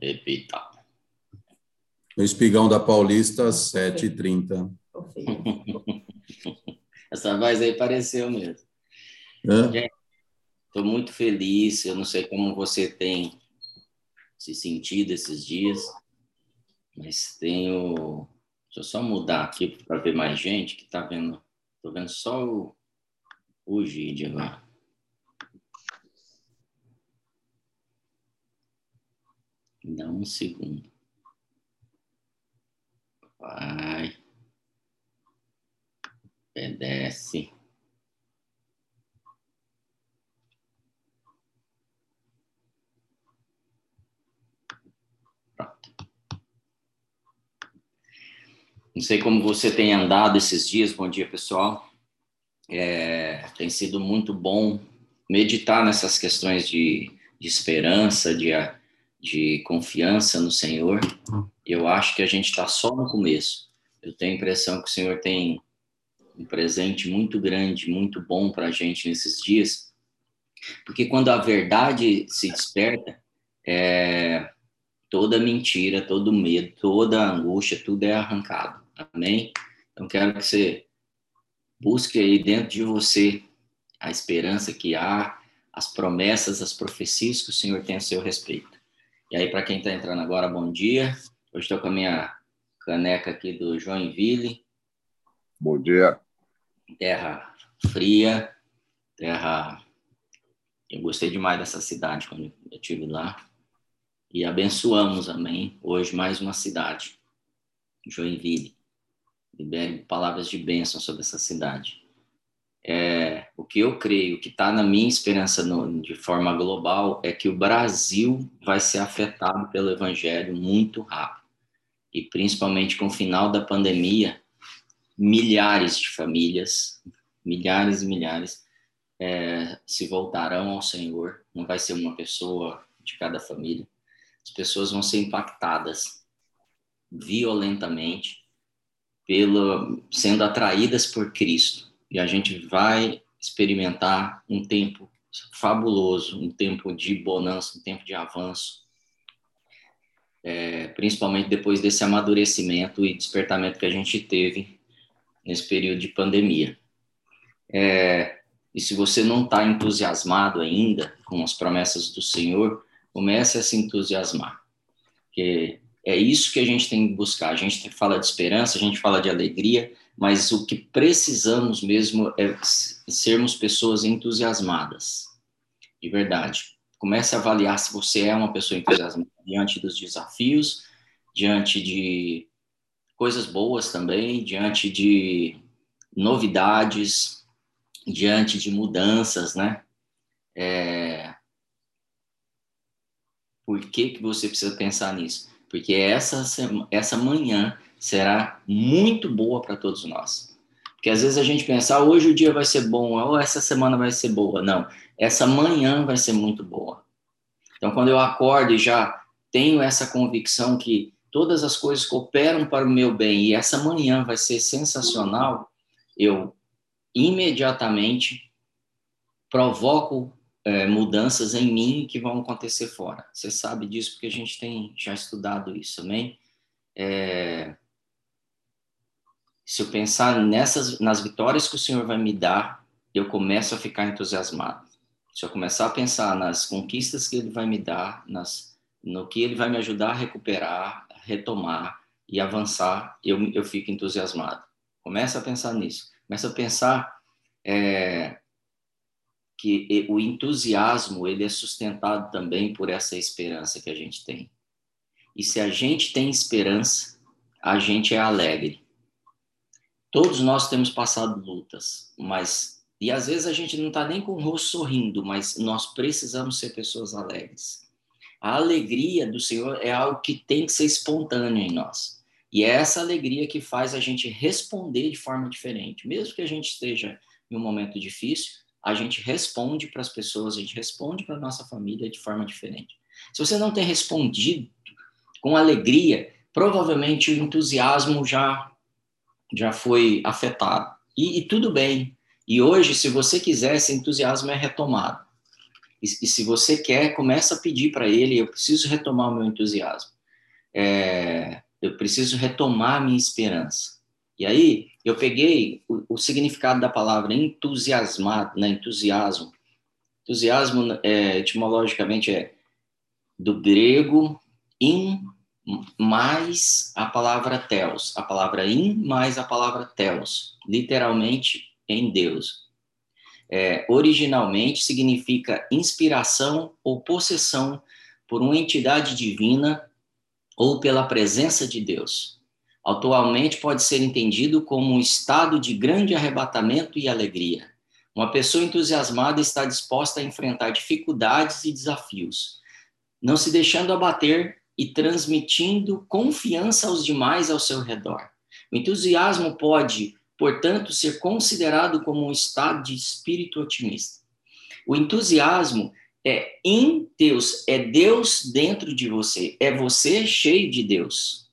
Repita. No Espigão da Paulista, 7h30. Essa voz aí pareceu mesmo. Estou muito feliz. Eu não sei como você tem se sentido esses dias, mas tenho. Deixa eu só mudar aqui para ver mais gente que está vendo. Estou vendo só o, o Gide agora. Dá um segundo. Vai. Obedece. Pronto. Não sei como você tem andado esses dias. Bom dia, pessoal. É, tem sido muito bom meditar nessas questões de, de esperança, de, de confiança no Senhor. Eu acho que a gente está só no começo. Eu tenho a impressão que o Senhor tem um presente muito grande, muito bom para a gente nesses dias, porque quando a verdade se desperta, é, toda mentira, todo medo, toda angústia, tudo é arrancado. Amém? Então quero que você busque aí dentro de você a esperança que há, as promessas, as profecias que o Senhor tem a seu respeito. E aí, para quem está entrando agora, bom dia. Hoje estou com a minha caneca aqui do Joinville. Bom dia terra fria, terra. Eu gostei demais dessa cidade quando eu estive lá. E abençoamos, amém. Hoje, mais uma cidade, Joinville. Libere palavras de bênção sobre essa cidade. É, o que eu creio, que está na minha esperança no, de forma global, é que o Brasil vai ser afetado pelo evangelho muito rápido. E principalmente com o final da pandemia, milhares de famílias, milhares e milhares, é, se voltarão ao Senhor. Não vai ser uma pessoa de cada família. As pessoas vão ser impactadas violentamente pelo sendo atraídas por Cristo. E a gente vai experimentar um tempo fabuloso, um tempo de bonança, um tempo de avanço, é, principalmente depois desse amadurecimento e despertamento que a gente teve nesse período de pandemia. É, e se você não está entusiasmado ainda com as promessas do Senhor, comece a se entusiasmar. Porque é isso que a gente tem que buscar. A gente fala de esperança, a gente fala de alegria, mas o que precisamos mesmo é sermos pessoas entusiasmadas, de verdade. Comece a avaliar se você é uma pessoa entusiasmada diante dos desafios, diante de coisas boas também, diante de novidades, diante de mudanças, né? É... Por que, que você precisa pensar nisso? Porque essa, essa manhã será muito boa para todos nós. Porque às vezes a gente pensa, ah, hoje o dia vai ser bom, ou essa semana vai ser boa. Não, essa manhã vai ser muito boa. Então, quando eu acordo e já tenho essa convicção que todas as coisas cooperam para o meu bem e essa manhã vai ser sensacional, eu imediatamente provoco é, mudanças em mim que vão acontecer fora. Você sabe disso porque a gente tem já estudado isso, amém? É, se eu pensar nessas, nas vitórias que o Senhor vai me dar, eu começo a ficar entusiasmado. Se eu começar a pensar nas conquistas que Ele vai me dar, nas, no que Ele vai me ajudar a recuperar, retomar e avançar, eu, eu fico entusiasmado. Começa a pensar nisso. Começa a pensar é, que o entusiasmo ele é sustentado também por essa esperança que a gente tem. E se a gente tem esperança, a gente é alegre. Todos nós temos passado lutas, mas e às vezes a gente não está nem com o rosto sorrindo, mas nós precisamos ser pessoas alegres. A alegria do Senhor é algo que tem que ser espontâneo em nós. E é essa alegria que faz a gente responder de forma diferente. Mesmo que a gente esteja em um momento difícil, a gente responde para as pessoas, a gente responde para a nossa família de forma diferente. Se você não tem respondido com alegria, provavelmente o entusiasmo já, já foi afetado. E, e tudo bem. E hoje, se você quiser, esse entusiasmo é retomado. E, e se você quer, começa a pedir para ele: eu preciso retomar o meu entusiasmo. É, eu preciso retomar a minha esperança. E aí, eu peguei o, o significado da palavra entusiasmado, né? entusiasmo. Entusiasmo, é, etimologicamente, é do grego in mais a palavra teos, a palavra in mais a palavra teos, literalmente em Deus. É, originalmente significa inspiração ou possessão por uma entidade divina ou pela presença de Deus. Atualmente pode ser entendido como um estado de grande arrebatamento e alegria. Uma pessoa entusiasmada está disposta a enfrentar dificuldades e desafios, não se deixando abater e transmitindo confiança aos demais ao seu redor. O entusiasmo pode, portanto, ser considerado como um estado de espírito otimista. O entusiasmo é em Deus, é Deus dentro de você, é você cheio de Deus.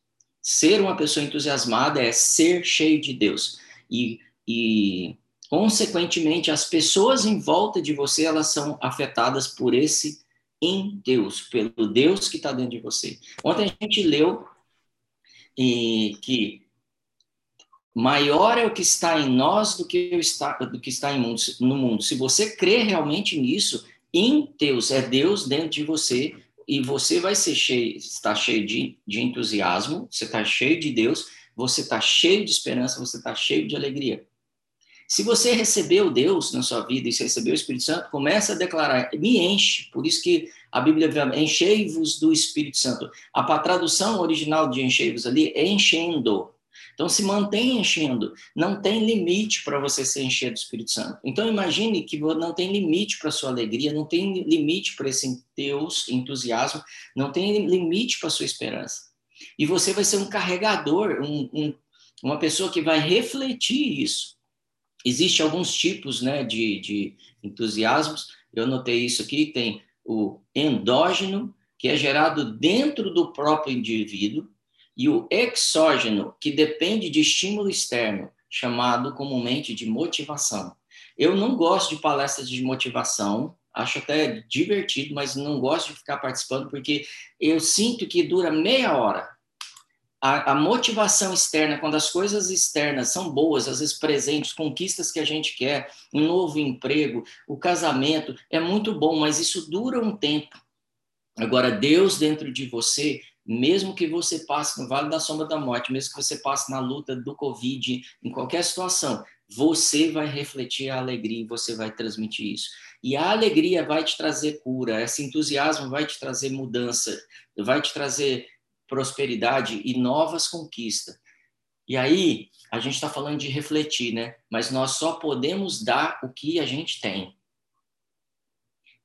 Ser uma pessoa entusiasmada é ser cheio de Deus. E, e consequentemente, as pessoas em volta de você, elas são afetadas por esse em Deus, pelo Deus que está dentro de você. Ontem a gente leu e, que maior é o que está em nós do que, está, do que está no mundo. Se você crê realmente nisso, em Deus, é Deus dentro de você, e você vai ser cheio, está cheio de, de entusiasmo, você está cheio de Deus, você está cheio de esperança, você está cheio de alegria. Se você recebeu Deus na sua vida e se recebeu o Espírito Santo, começa a declarar, me enche. Por isso que a Bíblia diz, enchei-vos do Espírito Santo. A tradução original de enchei-vos ali é enchendo. Então se mantém enchendo. Não tem limite para você ser encher do Espírito Santo. Então imagine que não tem limite para sua alegria, não tem limite para esse Deus entusiasmo, não tem limite para sua esperança. E você vai ser um carregador, um, um, uma pessoa que vai refletir isso. Existem alguns tipos né, de, de entusiasmos, eu notei isso aqui, tem o endógeno, que é gerado dentro do próprio indivíduo, e o exógeno, que depende de estímulo externo, chamado comumente de motivação. Eu não gosto de palestras de motivação, acho até divertido, mas não gosto de ficar participando porque eu sinto que dura meia hora a, a, motivação externa, quando as coisas externas são boas, às vezes presentes, conquistas que a gente quer, um novo emprego, o casamento, é muito bom, mas isso dura um tempo. Agora, Deus dentro de você, mesmo que você passe no vale da sombra da morte, mesmo que você passe na luta do Covid, em qualquer situação, você vai refletir a alegria e você vai transmitir isso. E a alegria vai te trazer cura, esse entusiasmo vai te trazer mudança, vai te trazer prosperidade e novas conquistas. E aí, a gente está falando de refletir, né? Mas nós só podemos dar o que a gente tem.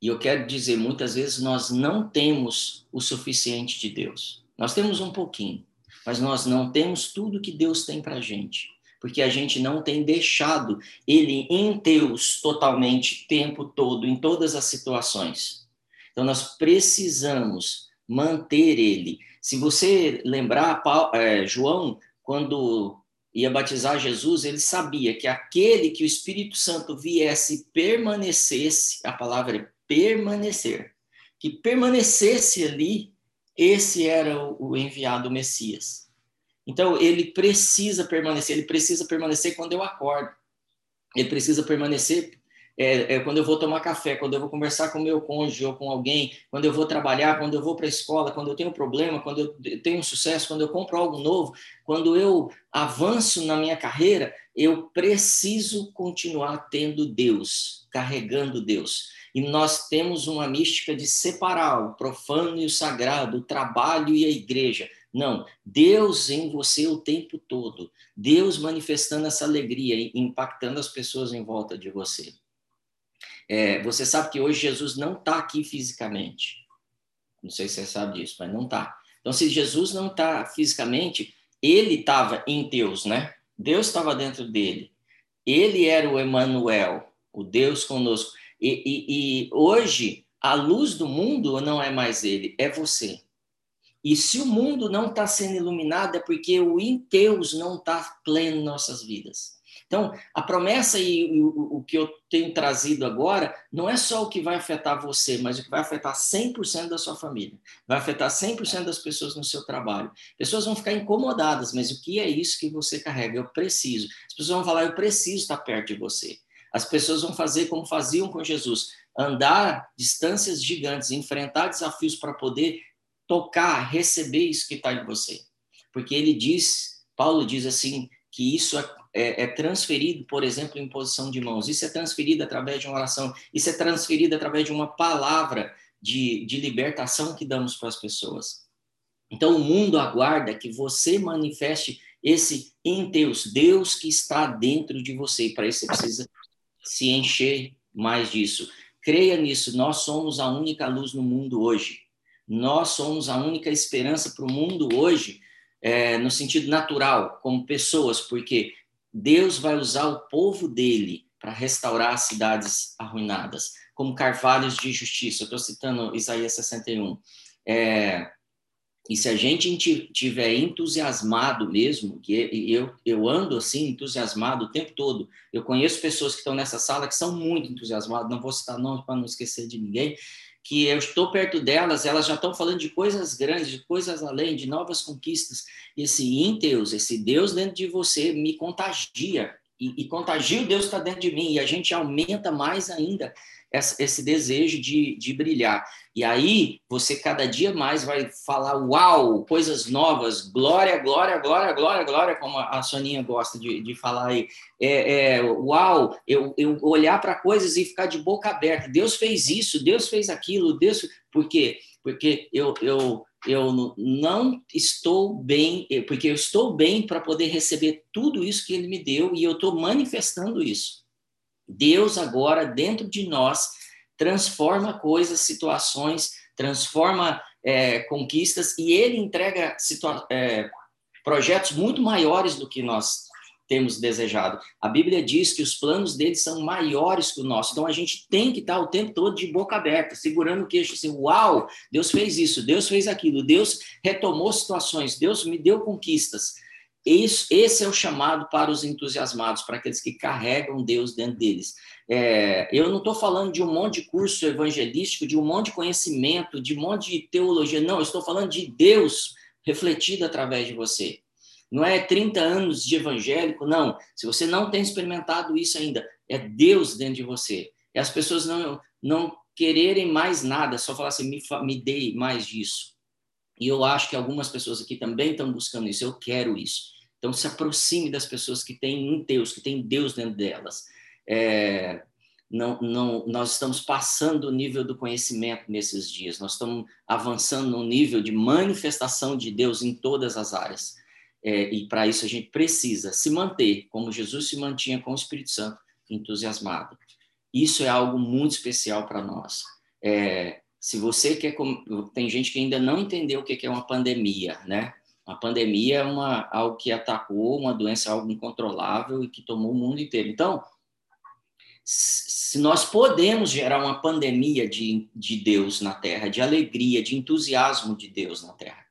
E eu quero dizer, muitas vezes nós não temos o suficiente de Deus. Nós temos um pouquinho, mas nós não temos tudo que Deus tem para a gente. Porque a gente não tem deixado Ele em Deus totalmente, tempo todo, em todas as situações. Então nós precisamos manter Ele se você lembrar, é, João, quando ia batizar Jesus, ele sabia que aquele que o Espírito Santo viesse permanecesse, a palavra é permanecer, que permanecesse ali, esse era o enviado Messias. Então, ele precisa permanecer, ele precisa permanecer quando eu acordo. Ele precisa permanecer é, é, quando eu vou tomar café, quando eu vou conversar com meu cônjuge ou com alguém, quando eu vou trabalhar, quando eu vou para a escola, quando eu tenho problema, quando eu tenho sucesso, quando eu compro algo novo, quando eu avanço na minha carreira, eu preciso continuar tendo Deus, carregando Deus. E nós temos uma mística de separar o profano e o sagrado, o trabalho e a igreja. Não, Deus em você o tempo todo. Deus manifestando essa alegria e impactando as pessoas em volta de você. É, você sabe que hoje Jesus não está aqui fisicamente. Não sei se você sabe disso, mas não está. Então, se Jesus não está fisicamente, ele estava em Deus, né? Deus estava dentro dele. Ele era o Emmanuel, o Deus conosco. E, e, e hoje, a luz do mundo não é mais ele, é você. E se o mundo não está sendo iluminado, é porque o em Deus não está pleno em nossas vidas. Então, a promessa e o, o, que eu tenho trazido agora não é só o que vai afetar você, mas o que vai afetar 100% da sua família, vai afetar 100% das pessoas no seu trabalho. Pessoas vão ficar incomodadas, mas o que é isso que você carrega? Eu preciso. As pessoas vão falar, eu preciso estar perto de você. As pessoas vão fazer como faziam com Jesus, andar distâncias gigantes, enfrentar desafios para poder tocar, receber isso que está em você. Porque ele diz, Paulo diz assim, que isso é, é, é, transferido, por exemplo, em posição de mãos. Isso é transferido através de uma oração. Isso é transferido através de uma palavra de, de libertação que damos para as pessoas. Então, o mundo aguarda que você manifeste esse em Deus, Deus que está dentro de você. E para isso você precisa se encher mais disso. Creia nisso, nós somos a única luz no mundo hoje. Nós somos a única esperança para o mundo hoje é, no sentido natural, como pessoas, porque Deus vai usar o povo dele para restaurar as cidades arruinadas, como carvalhos de justiça. Eu estou citando Isaías 61. É, e se a gente tiver entusiasmado mesmo, que eu, eu ando assim, entusiasmado o tempo todo. Eu conheço pessoas que estão nessa sala que são muito entusiasmadas, não vou citar nomes para não esquecer de ninguém, que eu estou perto delas, elas já estão falando de coisas grandes, de coisas além, de novas conquistas. Esse Inteus, esse Deus dentro de você me contagia, e, e contagia o Deus que está dentro de mim, e a gente aumenta mais ainda esse desejo de, de brilhar. E aí você cada dia mais vai falar, uau, coisas novas, glória, glória, glória, glória, glória, como a Soninha gosta de, de falar aí. É, é, uau, eu, eu olhar para coisas e ficar de boca aberta. Deus fez isso, Deus fez aquilo, Deus. Por quê? Porque eu, eu, eu não estou bem, porque eu estou bem para poder receber tudo isso que Ele me deu e eu estou manifestando isso. Deus agora, dentro de nós, transforma coisas, situações, transforma é, conquistas e ele entrega é, projetos muito maiores do que nós temos desejado. A Bíblia diz que os planos dele são maiores que o nosso, então a gente tem que estar o tempo todo de boca aberta, segurando o queixo, assim, uau, Deus fez isso, Deus fez aquilo, Deus retomou situações, Deus me deu conquistas. Esse é o chamado para os entusiasmados, para aqueles que carregam Deus dentro deles. É, eu não estou falando de um monte de curso evangelístico, de um monte de conhecimento, de um monte de teologia. Não, eu estou falando de Deus refletido através de você. Não é 30 anos de evangélico, não. Se você não tem experimentado isso ainda, é Deus dentro de você. E as pessoas não, não quererem mais nada, só falar assim, me, me dê mais disso. E eu acho que algumas pessoas aqui também estão buscando isso. Eu quero isso. Então, se aproxime das pessoas que têm um Deus, que têm Deus dentro delas. É, não, não, nós estamos passando o nível do conhecimento nesses dias. Nós estamos avançando no nível de manifestação de Deus em todas as áreas. É, e para isso a gente precisa se manter, como Jesus se mantinha com o Espírito Santo, entusiasmado. Isso é algo muito especial para nós. É, se você quer. Tem gente que ainda não entendeu o que é uma pandemia, né? A pandemia é uma, algo que atacou, uma doença algo incontrolável e que tomou o mundo inteiro. Então, se nós podemos gerar uma pandemia de, de Deus na Terra, de alegria, de entusiasmo de Deus na Terra.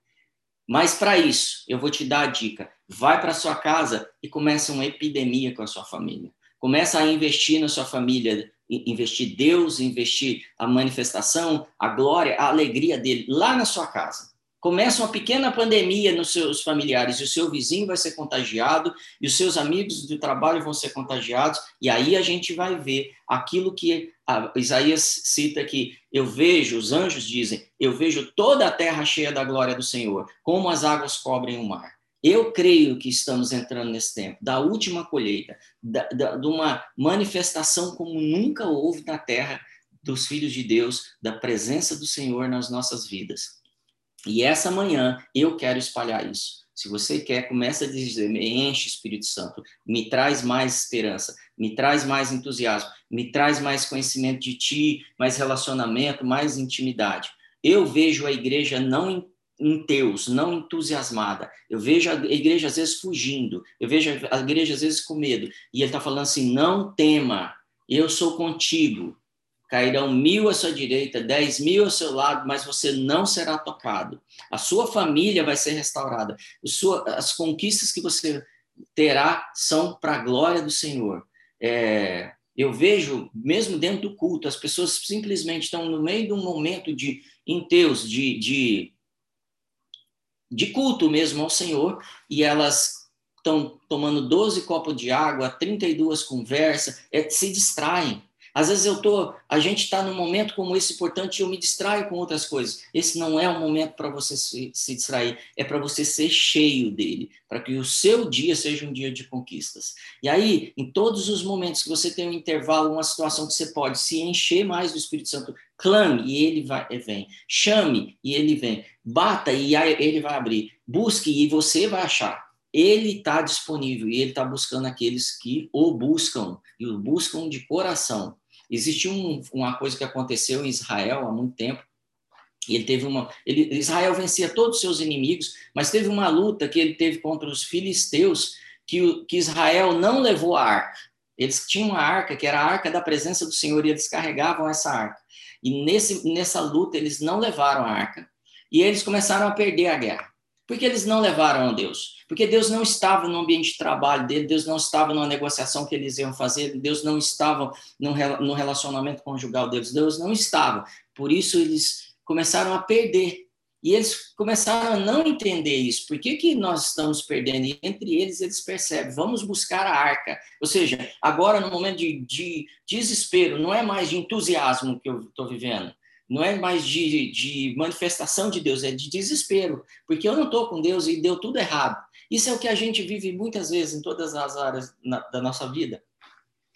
Mas para isso, eu vou te dar a dica: vai para sua casa e começa uma epidemia com a sua família. Começa a investir na sua família, investir Deus, investir a manifestação, a glória, a alegria dele lá na sua casa. Começa uma pequena pandemia nos seus familiares e o seu vizinho vai ser contagiado e os seus amigos do trabalho vão ser contagiados e aí a gente vai ver aquilo que Isaías cita que eu vejo, os anjos dizem, eu vejo toda a terra cheia da glória do Senhor, como as águas cobrem o mar. Eu creio que estamos entrando nesse tempo da última colheita, da, da, de uma manifestação como nunca houve na terra dos filhos de Deus, da presença do Senhor nas nossas vidas. E essa manhã eu quero espalhar isso. Se você quer, começa a dizer: me enche, Espírito Santo, me traz mais esperança, me traz mais entusiasmo, me traz mais conhecimento de Ti, mais relacionamento, mais intimidade. Eu vejo a igreja não em Deus, não entusiasmada. Eu vejo a igreja às vezes fugindo, eu vejo a igreja às vezes com medo. E ele está falando assim: não tema, eu sou contigo. Cairão mil à sua direita, dez mil ao seu lado, mas você não será tocado. A sua família vai ser restaurada. As conquistas que você terá são para a glória do Senhor. É, eu vejo, mesmo dentro do culto, as pessoas simplesmente estão no meio de um momento de enteus, de, de, de culto mesmo ao Senhor, e elas estão tomando 12 copos de água, 32 conversas, é, se distraem. Às vezes eu tô, a gente está num momento como esse importante e eu me distraio com outras coisas. Esse não é o momento para você se, se, distrair, é para você ser cheio dele, para que o seu dia seja um dia de conquistas. E aí, em todos os momentos que você tem um intervalo, uma situação que você pode se encher mais do Espírito Santo, clame e ele vai vem, chame e ele vem, bata e ele vai abrir, busque e você vai achar ele está disponível e ele está buscando aqueles que o buscam e o buscam de coração. Existe um, uma coisa que aconteceu em Israel há muito tempo. Ele teve uma, ele, Israel vencia todos os seus inimigos, mas teve uma luta que ele teve contra os filisteus que, que Israel não levou a arca. Eles tinham uma arca que era a arca da presença do Senhor e eles carregavam essa arca. E nesse, nessa luta eles não levaram a arca e eles começaram a perder a guerra. Porque eles não levaram a Deus. Porque Deus não estava no ambiente de trabalho dele, Deus não estava numa negociação que eles iam fazer, Deus não estava no relacionamento conjugal deles, Deus não estava. Por isso eles começaram a perder. E eles começaram a não entender isso. Por que, que nós estamos perdendo? E entre eles, eles percebem, vamos buscar a arca. Ou seja, agora no momento de, de desespero, não é mais de entusiasmo que eu estou vivendo não é mais de, de manifestação de Deus, é de desespero, porque eu não estou com Deus e deu tudo errado. Isso é o que a gente vive muitas vezes em todas as áreas na, da nossa vida,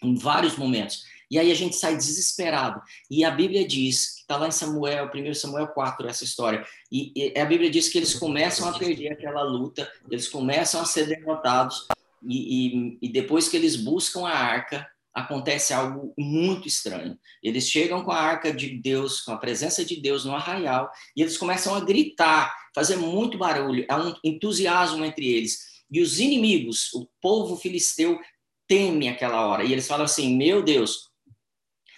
em vários momentos. E aí a gente sai desesperado. E a Bíblia diz, está lá em Samuel, 1 Samuel 4, essa história, e, e, a Bíblia diz que eles começam a perder aquela luta, eles começam a ser derrotados, e, e, e depois que eles buscam a arca, acontece algo muito estranho. Eles chegam com a arca de Deus, com a presença de Deus no arraial, e eles começam a gritar, fazer muito barulho, há um entusiasmo entre eles. E os inimigos, o povo filisteu, teme aquela hora. E eles falam assim: Meu Deus,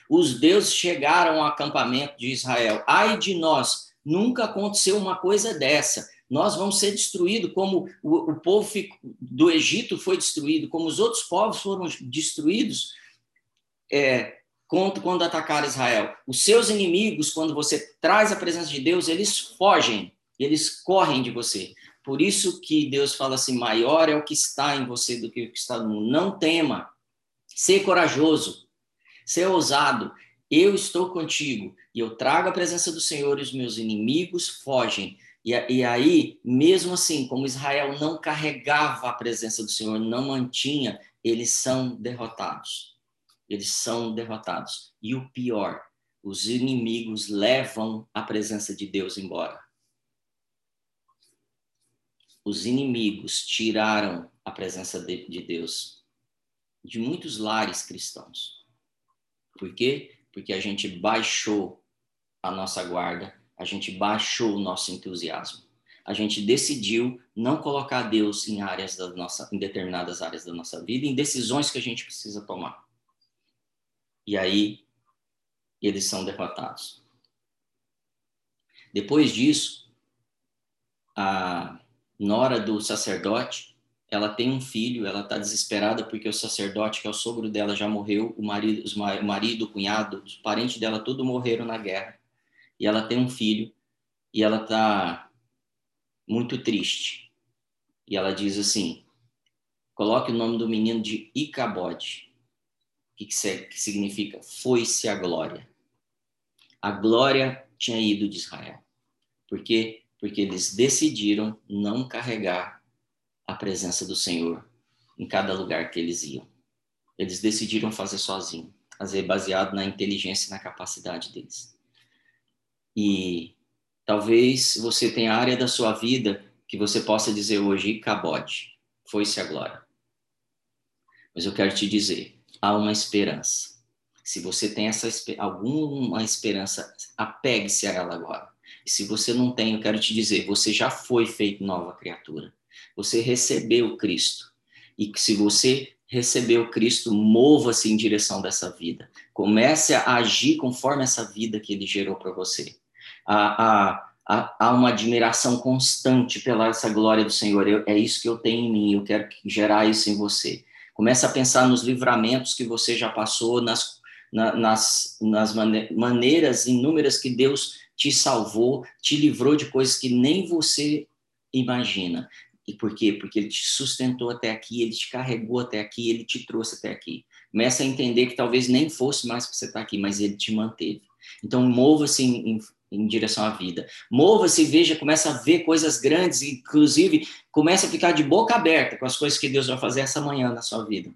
os deuses chegaram ao acampamento de Israel. Ai de nós, nunca aconteceu uma coisa dessa. Nós vamos ser destruídos como o, o povo do Egito foi destruído, como os outros povos foram destruídos é, quando, quando Israel. Os seus inimigos, quando você traz a presença de Deus, eles fogem, eles correm de você. Por isso que Deus fala assim: maior é o que está em você do que o que está no mundo. Não tema, ser corajoso, ser ousado. Eu estou contigo e eu trago a presença do Senhor e os meus inimigos fogem. E, e aí, mesmo assim, como Israel não carregava a presença do Senhor, não mantinha, eles são derrotados eles são derrotados. E o pior, os inimigos levam a presença de Deus embora. Os inimigos tiraram a presença de, de Deus de muitos lares cristãos. Por quê? Porque a gente baixou a nossa guarda, a gente baixou o nosso entusiasmo. A gente decidiu não colocar Deus em áreas da nossa, em determinadas áreas da nossa vida, em decisões que a gente precisa tomar e aí eles são derrotados. Depois disso, a nora do sacerdote, ela tem um filho, ela está desesperada porque o sacerdote, que é o sogro dela, já morreu, o marido, o marido, o cunhado, os parentes dela, todos morreram na guerra. E ela tem um filho e ela está muito triste. E ela diz assim: coloque o nome do menino de Icabode que, que significa foi-se a glória. A glória tinha ido de Israel. Por quê? Porque eles decidiram não carregar a presença do Senhor em cada lugar que eles iam. Eles decidiram fazer sozinho, fazer baseado na inteligência e na capacidade deles. E talvez você tenha área da sua vida que você possa dizer hoje, cabode, foi-se a glória. Mas eu quero te dizer, há uma esperança. Se você tem essa alguma esperança, apegue-se a ela agora. E se você não tem, eu quero te dizer, você já foi feito nova criatura. Você recebeu Cristo. E se você recebeu Cristo, mova-se em direção dessa vida. Comece a agir conforme essa vida que ele gerou para você. Há, uma admiração constante pela essa glória do Senhor. Eu, é isso que eu tenho em mim, eu quero gerar isso em você. Começa a pensar nos livramentos que você já passou, nas, na, nas, nas maneiras inúmeras que Deus te salvou, te livrou de coisas que nem você imagina. E por quê? Porque ele te sustentou até aqui, ele te carregou até aqui, ele te trouxe até aqui. Começa a entender que talvez nem fosse mais para você estar aqui, mas ele te manteve. Então, mova-se em, em, em, direção à vida. Mova-se, veja, começa a ver coisas grandes, inclusive, começa a ficar de boca aberta com as coisas que Deus vai fazer essa manhã na sua vida.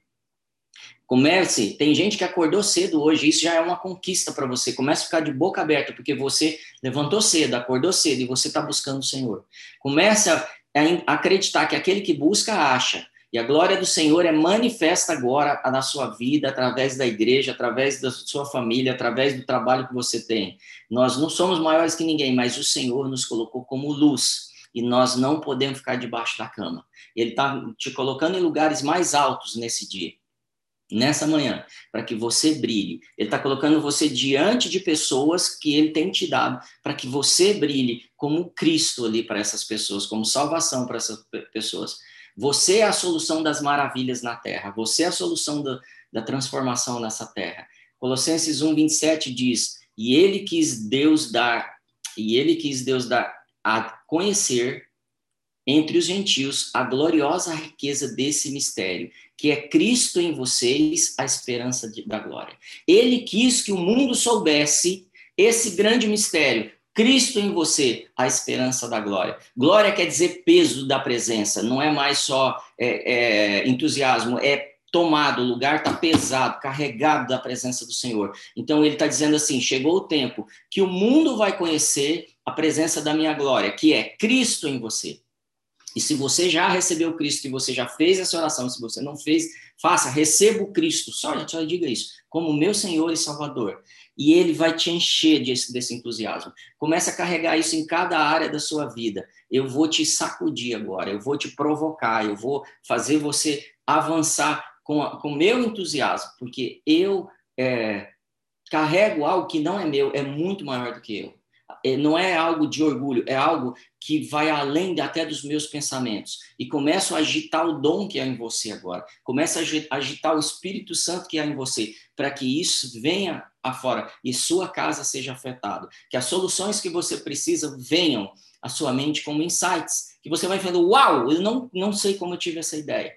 Comece, tem gente que acordou cedo hoje, isso já é uma conquista para você. Comece a ficar de boca aberta, porque você levantou cedo, acordou cedo e você está buscando o Senhor. Comece a acreditar que aquele que busca, acha. E a glória do Senhor é manifesta agora na sua vida, através da igreja, através da sua família, através do trabalho que você tem. Nós não somos maiores que ninguém, mas o Senhor nos colocou como luz e nós não podemos ficar debaixo da cama. Ele está te colocando em lugares mais altos nesse dia, nessa manhã, para que você brilhe. Ele está colocando você diante de pessoas que ele tem te dado, para que você brilhe como Cristo ali para essas pessoas, como salvação para essas pessoas. Você é a solução das maravilhas na terra. Você é a solução da, da transformação nessa terra. Colossenses 1, 27 diz: E ele quis Deus dar, e ele quis Deus dar a conhecer entre os gentios a gloriosa riqueza desse mistério, que é Cristo em vocês, a esperança de, da glória. Ele quis que o mundo soubesse esse grande mistério, Cristo em você, a esperança da glória. Glória quer dizer peso da presença, não é mais só é, é, entusiasmo, é tomado, o lugar está pesado, carregado da presença do Senhor. Então ele está dizendo assim: chegou o tempo que o mundo vai conhecer a presença da minha glória, que é Cristo em você. E se você já recebeu Cristo, e você já fez essa oração, se você não fez, faça, receba o Cristo, só, só diga isso, como meu Senhor e Salvador e ele vai te encher desse, desse entusiasmo. Começa a carregar isso em cada área da sua vida. Eu vou te sacudir agora, eu vou te provocar, eu vou fazer você avançar com o meu entusiasmo, porque eu é, carrego algo que não é meu, é muito maior do que eu. É, não é algo de orgulho, é algo que vai além até dos meus pensamentos. E começo a agitar o dom que há em você agora. Começa a agitar o Espírito Santo que há em você, para que isso venha afora e sua casa seja afetada. Que as soluções que você precisa venham à sua mente como insights, que você vai vendo, uau, eu não, não sei como eu tive essa ideia.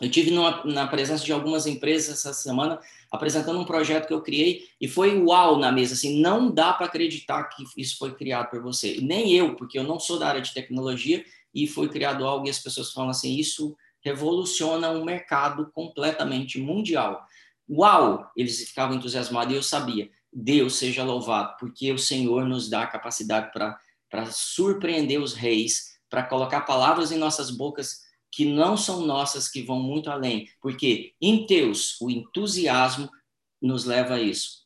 Eu tive numa, na presença de algumas empresas essa semana apresentando um projeto que eu criei e foi uau na mesa. Assim, não dá para acreditar que isso foi criado por você. Nem eu, porque eu não sou da área de tecnologia e foi criado algo e as pessoas falam assim: isso revoluciona um mercado completamente mundial. Uau! Eles ficavam entusiasmados e eu sabia. Deus seja louvado, porque o Senhor nos dá a capacidade para surpreender os reis, para colocar palavras em nossas bocas que não são nossas, que vão muito além, porque em Deus o entusiasmo nos leva a isso.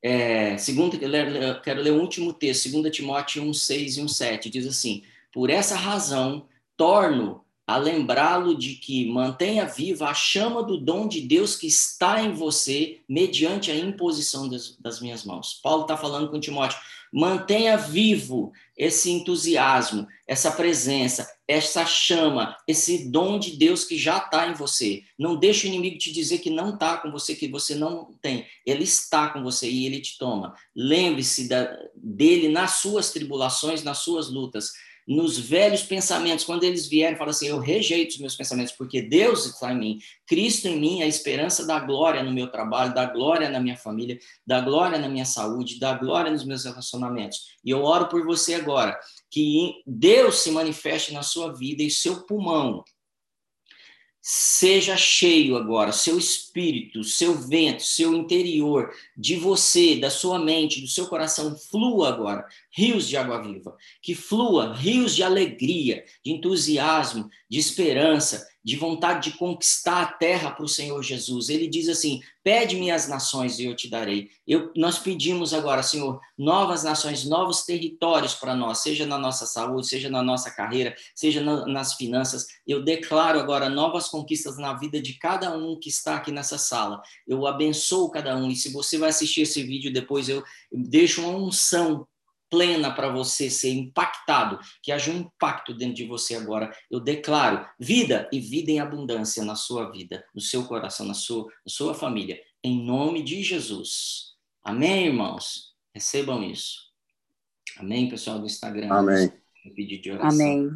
É, segundo, quero ler o último texto, 2 Timóteo 1, 6 e 1, 7, diz assim, por essa razão, torno a lembrá-lo de que mantenha viva a chama do dom de Deus que está em você mediante a imposição das, das minhas mãos. Paulo está falando com Timóteo, mantenha vivo esse entusiasmo, essa presença, essa chama, esse dom de Deus que já está em você. Não deixe o inimigo te dizer que não está com você, que você não tem. Ele está com você e ele te toma. Lembre-se dele nas suas tribulações, nas suas lutas nos velhos pensamentos, quando eles vierem, fala assim: eu rejeito os meus pensamentos, porque Deus está em mim, Cristo em mim, a esperança da glória no meu trabalho, da glória na minha família, da glória na minha saúde, da glória nos meus relacionamentos. E eu oro por você agora, que Deus se manifeste na sua vida e seu pulmão seja cheio agora, seu espírito, seu vento, seu interior, de você, da sua mente, do seu coração, flua agora rios de água viva, que flua rios de alegria, de entusiasmo, de esperança, de vontade de conquistar a terra para o Senhor Jesus. Ele diz assim: Pede-me as nações e eu te darei. Eu, nós pedimos agora, Senhor, novas nações, novos territórios para nós, seja na nossa saúde, seja na nossa carreira, seja na, nas finanças. Eu declaro agora novas conquistas na vida de cada um que está aqui nessa sala. Eu abençoo cada um. E se você vai assistir esse vídeo depois, eu deixo uma unção plena para você ser impactado, que haja um impacto dentro de você agora. Eu declaro vida e vida em abundância na sua vida, no seu coração, na sua, na sua família, em nome de Jesus. Amém, irmãos? Recebam isso. Amém, pessoal do Instagram. Amém. Amém.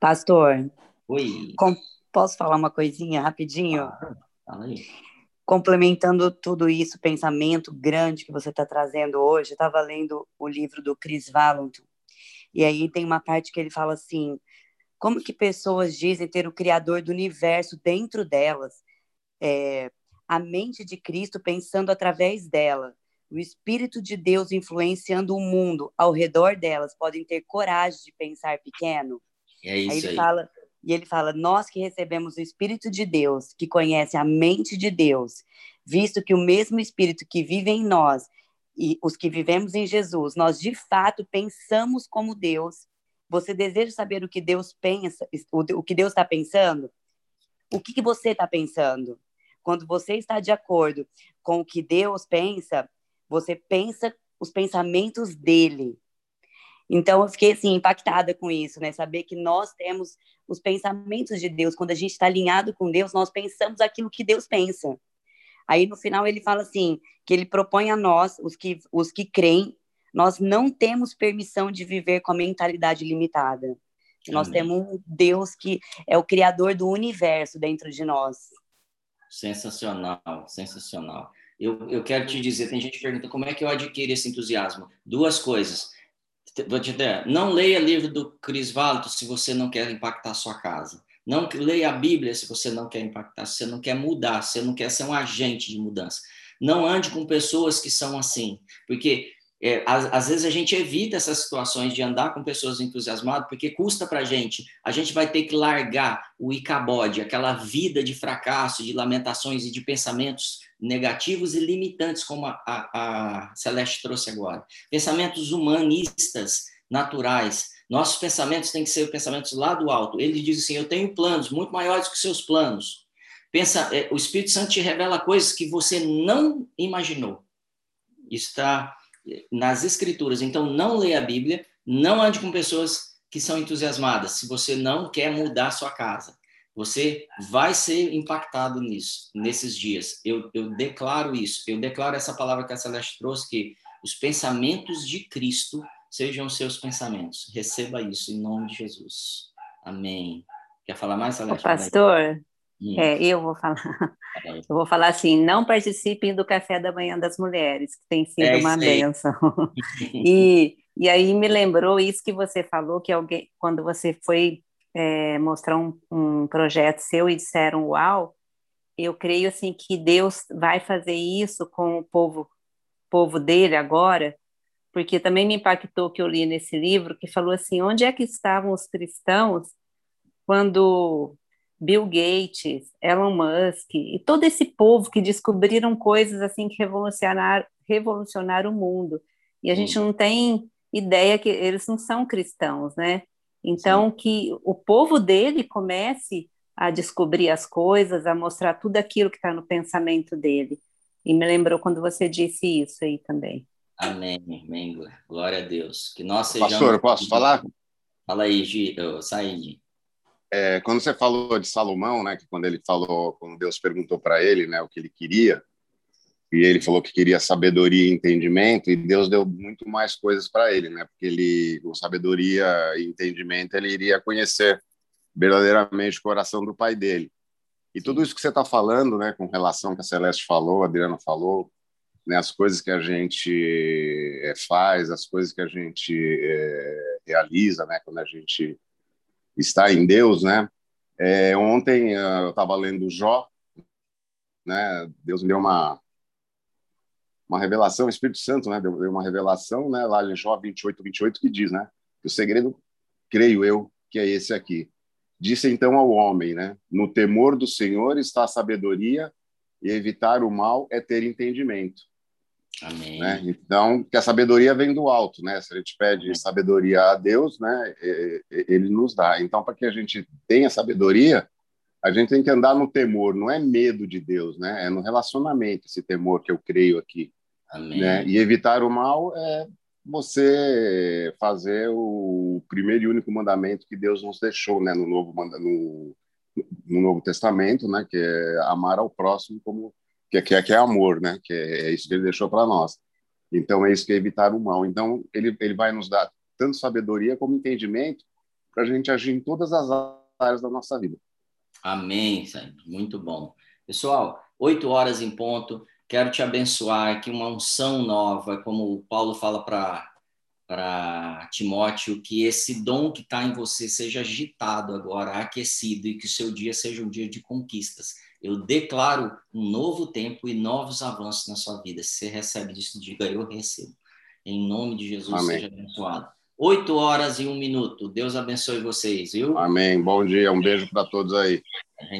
Pastor. Oi. Com, posso falar uma coisinha rapidinho? Ah, fala aí complementando tudo isso, pensamento grande que você está trazendo hoje, eu estava lendo o livro do Chris Valentin, e aí tem uma parte que ele fala assim, como que pessoas dizem ter o Criador do universo dentro delas, é, a mente de Cristo pensando através dela, o Espírito de Deus influenciando o mundo ao redor delas, podem ter coragem de pensar pequeno? É isso aí. Ele aí. fala, e ele fala: Nós que recebemos o Espírito de Deus, que conhece a mente de Deus, visto que o mesmo Espírito que vive em nós e os que vivemos em Jesus, nós de fato pensamos como Deus. Você deseja saber o que Deus pensa, o, que Deus está pensando? O que, que você está pensando? Quando você está de acordo com o que Deus pensa, você pensa os pensamentos dele. Então, eu fiquei assim, impactada com isso, né? Saber que nós temos os pensamentos de Deus. Quando a gente está alinhado com Deus, nós pensamos aquilo que Deus pensa. Aí, no final, ele fala assim: que ele propõe a nós, os que, os que creem, nós não temos permissão de viver com a mentalidade limitada. Nós temos um Deus que é o criador do universo dentro de nós. Sensacional, sensacional. Eu, eu quero te dizer, tem gente que pergunta como é que eu adquiro esse entusiasmo. Duas coisas vou te dar, não leia livro do Chris Valto se você não quer impactar a sua casa. Não leia a Bíblia se você não quer impactar, se você não quer mudar, se você não quer ser um agente de mudança. Não ande com pessoas que são assim, porque é, às, às, vezes a gente evita essas situações de andar com pessoas entusiasmadas, porque custa para a gente. A gente vai ter que largar o icabode, aquela vida de fracasso, de lamentações e de pensamentos negativos e limitantes, como a, a, a Celeste trouxe agora. Pensamentos humanistas, naturais. Nossos pensamentos têm que ser pensamentos lá do alto. Ele diz assim: Eu tenho planos muito maiores que seus planos. Pensa, é, o Espírito Santo te revela coisas que você não imaginou. Está nas Escrituras. Então, não leia a Bíblia, não ande com pessoas que são entusiasmadas, se você não quer mudar sua casa. Você vai ser impactado nisso, nesses dias. Eu, eu declaro isso. Eu declaro essa palavra que a Celeste trouxe, que os pensamentos de Cristo sejam seus pensamentos. Receba isso em nome de Jesus. Amém. Quer falar mais, Celeste? O pastor. É, eu vou falar. Eu vou falar assim: não participem do café da manhã das mulheres, que tem sido é uma benção. e, e aí me lembrou isso que você falou, que alguém, quando você foi é, mostrar um, um projeto seu e disseram uau, eu creio assim que Deus vai fazer isso com o povo povo dele agora, porque também me impactou que eu li nesse livro que falou assim, onde é que estavam os cristãos quando Bill Gates, Elon Musk e todo esse povo que descobriram coisas assim que revolucionaram, revolucionaram o mundo. E a gente não tem ideia que eles não são cristãos, né? Então, Sim. que o povo dele comece a descobrir as coisas, a mostrar tudo aquilo que está no pensamento dele. E me lembrou quando você disse isso aí também. Amém, amém. Glória a Deus. Que nós sejamos... Pastor, posso falar? Fala aí, Gi, Said. É, quando você falou de Salomão, né, que quando ele falou, quando Deus perguntou para ele, né, o que ele queria, e ele falou que queria sabedoria e entendimento e Deus deu muito mais coisas para ele, né? Porque ele, com sabedoria e entendimento, ele iria conhecer verdadeiramente o coração do pai dele. E tudo isso que você está falando, né, com relação que a Celeste falou, a Adriana falou, né, as coisas que a gente é, faz, as coisas que a gente é, realiza, né, quando a gente está em Deus, né? É, ontem eu estava lendo Jó, né? Deus me deu uma uma revelação, o Espírito Santo, né, deu, uma revelação, né, lá em Jó 28, 28, que diz, né, que o segredo, creio eu, que é esse aqui. Disse então ao homem, né, no temor do Senhor está a sabedoria e evitar o mal é ter entendimento. Amém. Né? Então, que a sabedoria vem do alto, né? Se a gente pede sabedoria a Deus, né, ele nos dá. Então, para que a gente tenha sabedoria, a gente tem que andar no temor, não é medo de Deus, né? É no relacionamento esse temor que eu creio aqui. Amém. Né? E evitar o mal é você fazer o primeiro e único mandamento que Deus nos deixou, né, no novo no, no Novo Testamento, né, que é amar ao próximo como que que é, que é amor, né, que é, é isso que ele deixou para nós. Então é isso que é evitar o mal. Então ele ele vai nos dar tanto sabedoria como entendimento para a gente agir em todas as áreas da nossa vida. Amém, muito bom. Pessoal, oito horas em ponto. Quero te abençoar que uma unção nova, como o Paulo fala para para Timóteo, que esse dom que está em você seja agitado agora, aquecido, e que o seu dia seja um dia de conquistas. Eu declaro um novo tempo e novos avanços na sua vida. Se você recebe disso, diga eu recebo. Em nome de Jesus, Amém. seja abençoado. Oito horas e um minuto. Deus abençoe vocês, viu? Amém. Bom dia. Um beijo para todos aí.